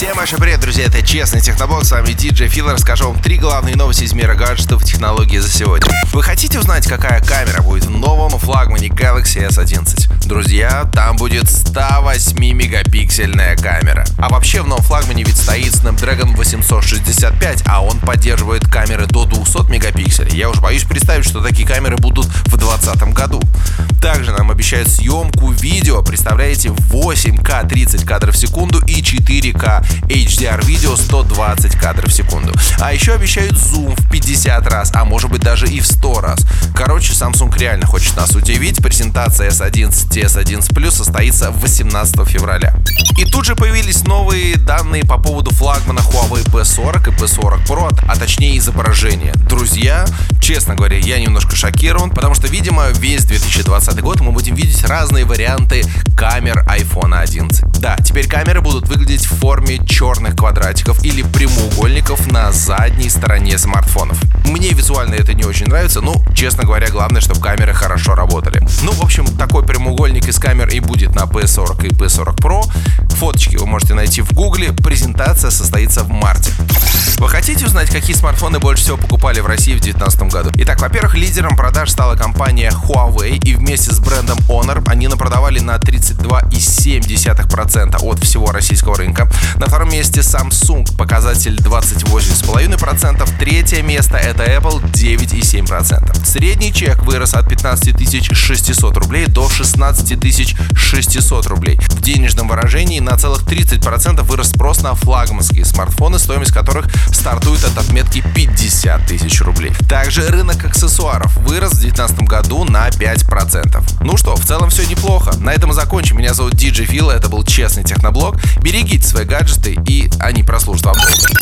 Всем большой привет, друзья, это Честный Техноблог, с вами DJ Фил, расскажу вам три главные новости из мира гаджетов и технологий за сегодня. Вы хотите узнать, какая камера будет в новом флагмане Galaxy S11? Друзья, там будет 108-мегапиксельная камера. А вообще в новом флагмане ведь стоит Snapdragon 865, а он поддерживает камеры до 200 мегапикселей. Я уже боюсь представить, что такие камеры будут в 2020 году. Обещают съемку видео, представляете, 8К 30 кадров в секунду и 4К HDR видео 120 кадров в секунду. А еще обещают зум в 50 раз, а может быть даже и в 100 раз. Короче, Samsung реально хочет нас удивить. Презентация S11 и S11 Plus состоится 18 февраля. И тут же появились новые данные по поводу флагмана Huawei P40 и P40 Pro, а точнее изображение. Друзья, честно говоря, я немножко шокирован, потому что, видимо, весь 2020 год мы будем видеть разные варианты камер iPhone 11. Да, теперь камеры будут выглядеть в форме черных квадратиков или прямоугольников на задней стороне смартфонов. Мне визуально это не очень нравится, но, честно говоря, главное, чтобы камеры хорошо работали. Ну, в общем, такой прямоугольник из камер и будет на P40 и P40 Pro. Фоточки гугле. Презентация состоится в марте. Хотите узнать, какие смартфоны больше всего покупали в России в 2019 году? Итак, во-первых, лидером продаж стала компания Huawei, и вместе с брендом Honor они напродавали на 32,7% от всего российского рынка. На втором месте Samsung, показатель 28,5%. Третье место это Apple 9,7%. Средний чек вырос от 15 600 рублей до 16 600 рублей. В денежном выражении на целых 30% вырос спрос на флагманские смартфоны, стоимость которых стартует от отметки 50 тысяч рублей. Также рынок аксессуаров вырос в 2019 году на 5%. Ну что, в целом все неплохо. На этом закончим. Меня зовут DJ Фил, это был Честный Техноблог. Берегите свои гаджеты и они прослужат вам долго.